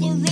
you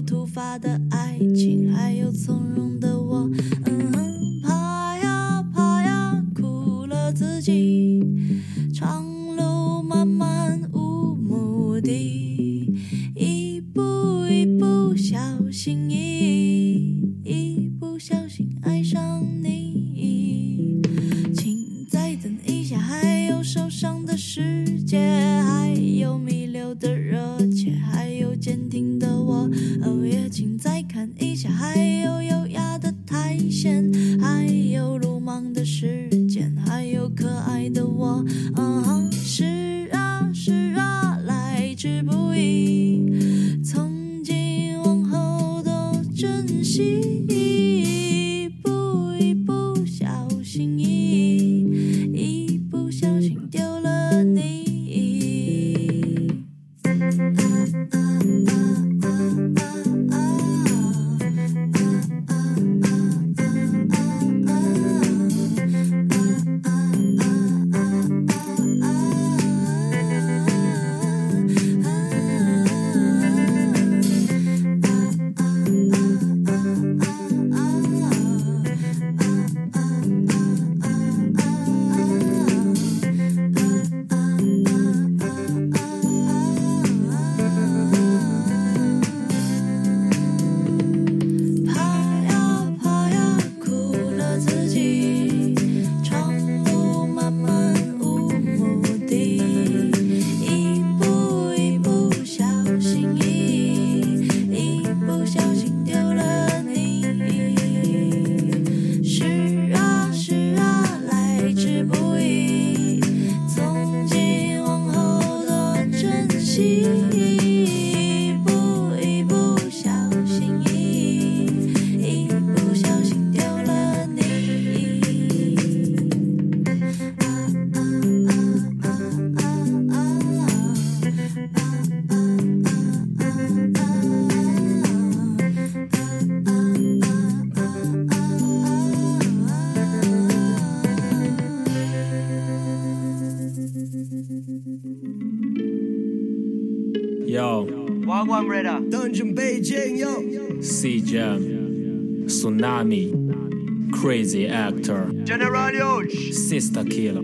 突发的爱情，还有从容的 C Jam, Tsunami, Crazy Actor, General Huge. Sister Killer,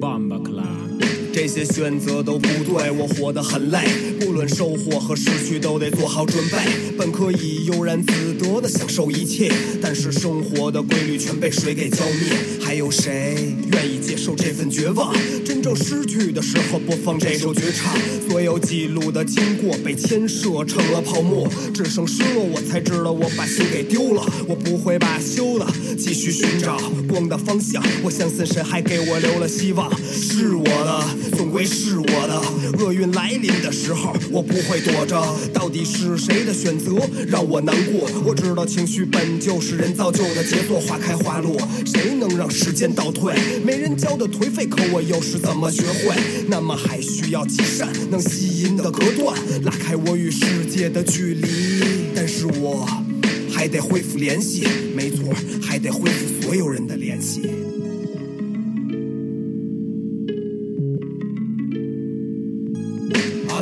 Bomba Clan. 这些选择都不对，我活得很累，不论收获和失去都得做好准备。本可以悠然自得的享受一切，但是生活的规律全被水给浇灭。还有谁愿意接受这份绝望？真正失去的时候播放这首绝唱，所有记录的经过被牵涉成了泡沫，只剩失落，我才知道我把心给丢了。我不会罢休的继续寻找光的方向，我相信神还给我留了希望，是我的。总归是我的。厄运来临的时候，我不会躲着。到底是谁的选择让我难过？我知道情绪本就是人造就的杰作，花开花落，谁能让时间倒退？没人教的颓废，可我又是怎么学会？那么还需要积善，能吸引的隔断，拉开我与世界的距离。但是我还得恢复联系，没错，还得恢复所有人的联系。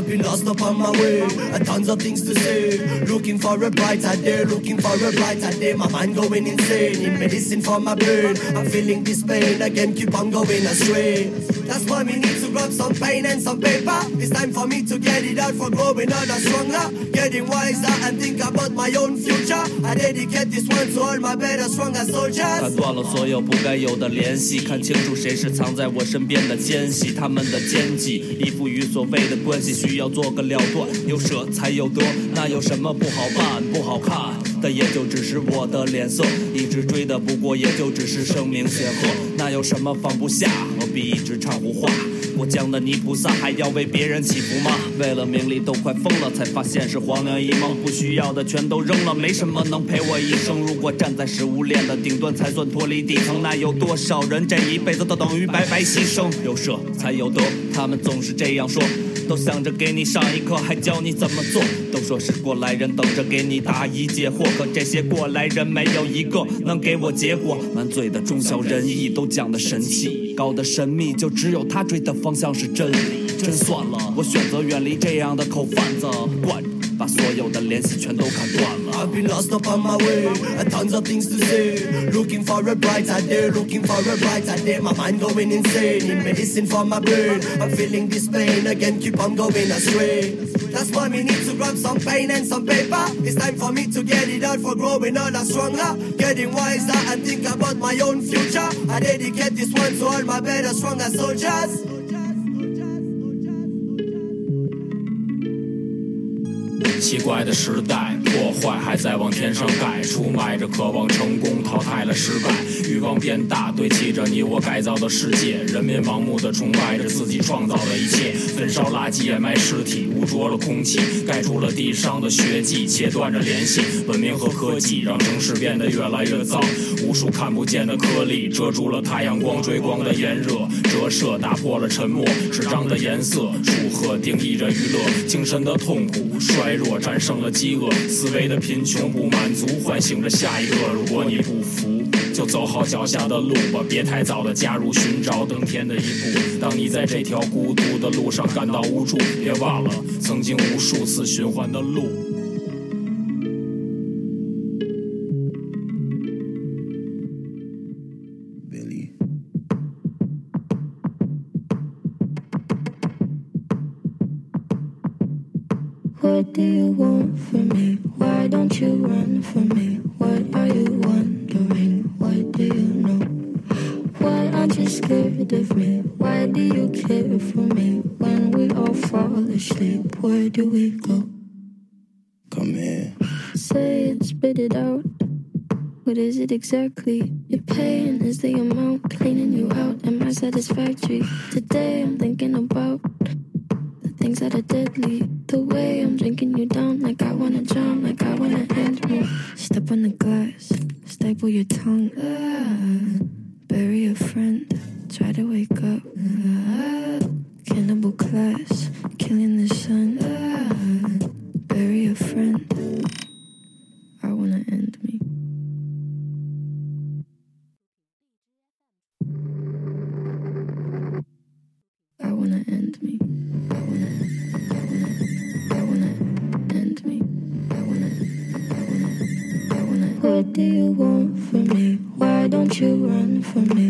I've been lost upon my way, and tons of things to say. Looking for a brighter day, looking for a brighter day. My mind going insane, in medicine for my brain. I'm feeling this pain again, keep on going astray. That's why we need to grab some pain and some paper. It's time for me to get it out for growing older, stronger, getting wiser and think about my own future. I dedicate this one to all my better, stronger soldiers. 断了所有不该有的联系，看清楚谁是藏在我身边的奸细，他们的奸计依附于所谓的关系，需要做个了断，有舍才有得，那有什么不好办？不好看但也就只是我的脸色，一直追的不过也就只是声名显赫，那有什么放不下？何必一直唱胡话？过江的泥菩萨还要为别人祈福吗？为了名利都快疯了，才发现是黄粱一梦，不需要的全都扔了，没什么能陪我一生。如果站在食物链的顶端才算脱离底层，那有多少人这一辈子都等于白白牺牲？有舍才有得，他们总是这样说。都想着给你上一课，还教你怎么做。都说是过来人，等着给你答疑解惑，可这些过来人没有一个能给我结果。满嘴的忠孝仁义都讲的神气，搞的神秘，就只有他追的方向是真理。真算了，我选择远离这样的口贩子，惯把所有的联系全都砍断了。I've been lost up on my way, a tons of things to say. Looking for a bright side there, looking for a bright side there. My mind going insane, need medicine for my brain. I'm feeling this pain again, keep on going astray. That's why we need to grab some pain and some paper. It's time for me to get it out for growing all a stronger, getting wiser and think about my own future. I dedicate this one to all my better, stronger soldiers. 奇怪的时代，破坏还在往天上盖，出卖着渴望成功，淘汰了失败，欲望变大，堆砌着你我改造的世界，人民盲目的崇拜着自己创造的一切，焚烧垃圾，掩埋尸体，污浊了空气，盖住了地上的血迹，切断着联系，文明和科技让城市变得越来越脏，无数看不见的颗粒遮住了太阳光追光的炎热，折射打破了沉默，纸张的颜色，祝贺定义着娱乐，精神的痛苦，衰弱我战胜了饥饿，思维的贫穷不满足，唤醒着下一个。如果你不服，就走好脚下的路吧，别太早的加入寻找登天的一步。当你在这条孤独的路上感到无助，别忘了曾经无数次循环的路。Why do you care for me? When we all fall asleep, where do we go? Come here. Say it, spit it out. What is it exactly? Your pain is the amount cleaning you out. Am I satisfactory? Today I'm thinking about the things that are deadly. The way I'm drinking you down, like I wanna drown, like I wanna end me. Step on the glass, staple your tongue. Ah, bury a friend, try to wake up. Cannibal class, killing the sun. Bury a friend. I wanna end me. I wanna end me. I wanna, I wanna, I wanna end me. I wanna, I wanna, I wanna. What do you want from me? Why don't you run from me?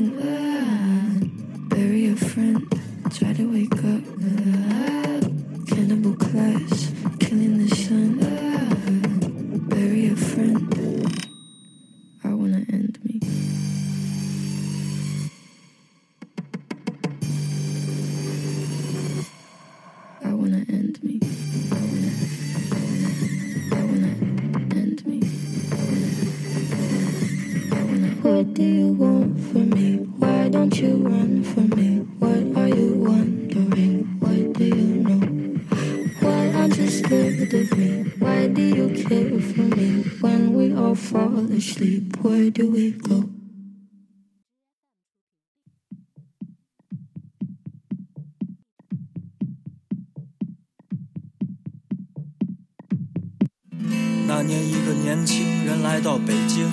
来到北京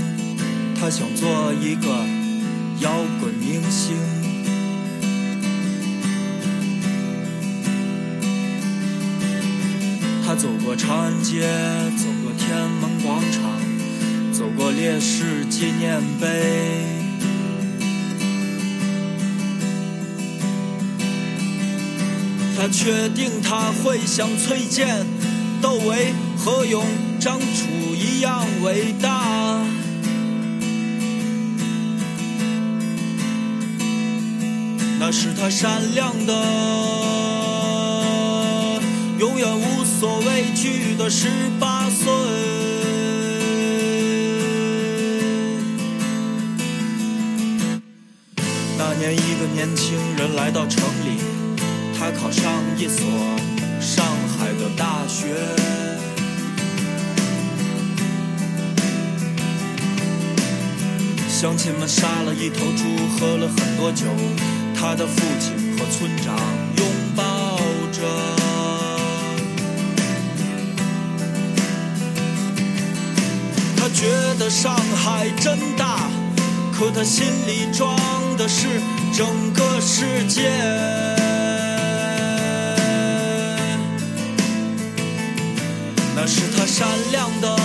他想做一个摇滚明星。他走过长安街走过天安门广场走过烈士纪念碑。他确定他会想崔健窦唯何勇张楚一样伟大。那是他闪亮的，永远无所畏惧的十八岁。那年，一个年轻人来到城里，他考上一所上海的大学。乡亲们杀了一头猪，喝了很多酒。他的父亲和村长拥抱着。他觉得上海真大，可他心里装的是整个世界。那是他闪亮的，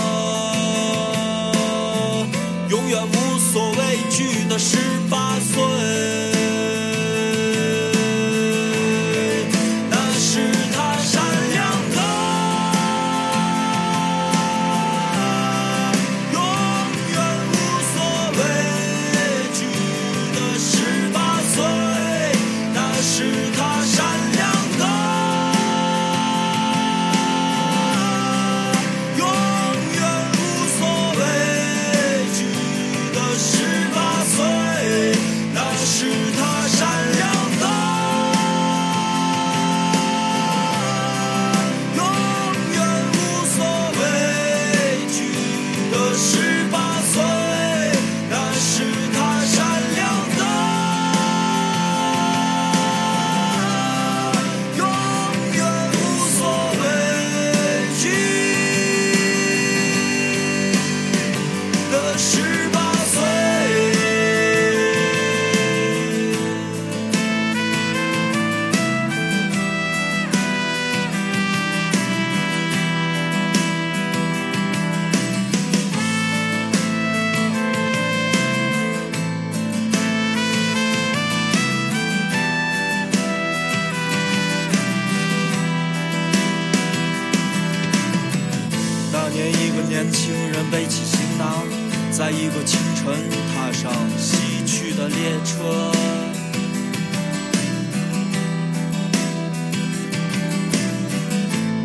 年，一个年轻人背起行囊，在一个清晨踏上西去的列车。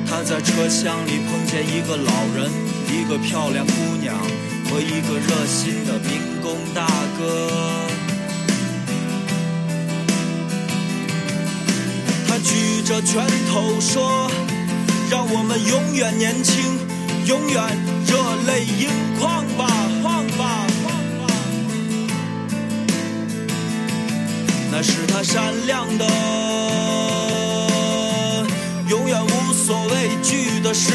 他在车厢里碰见一个老人、一个漂亮姑娘和一个热心的民工大哥。他举着拳头说。让我们永远年轻，永远热泪盈眶吧，那是他闪亮的，永远无所畏惧的十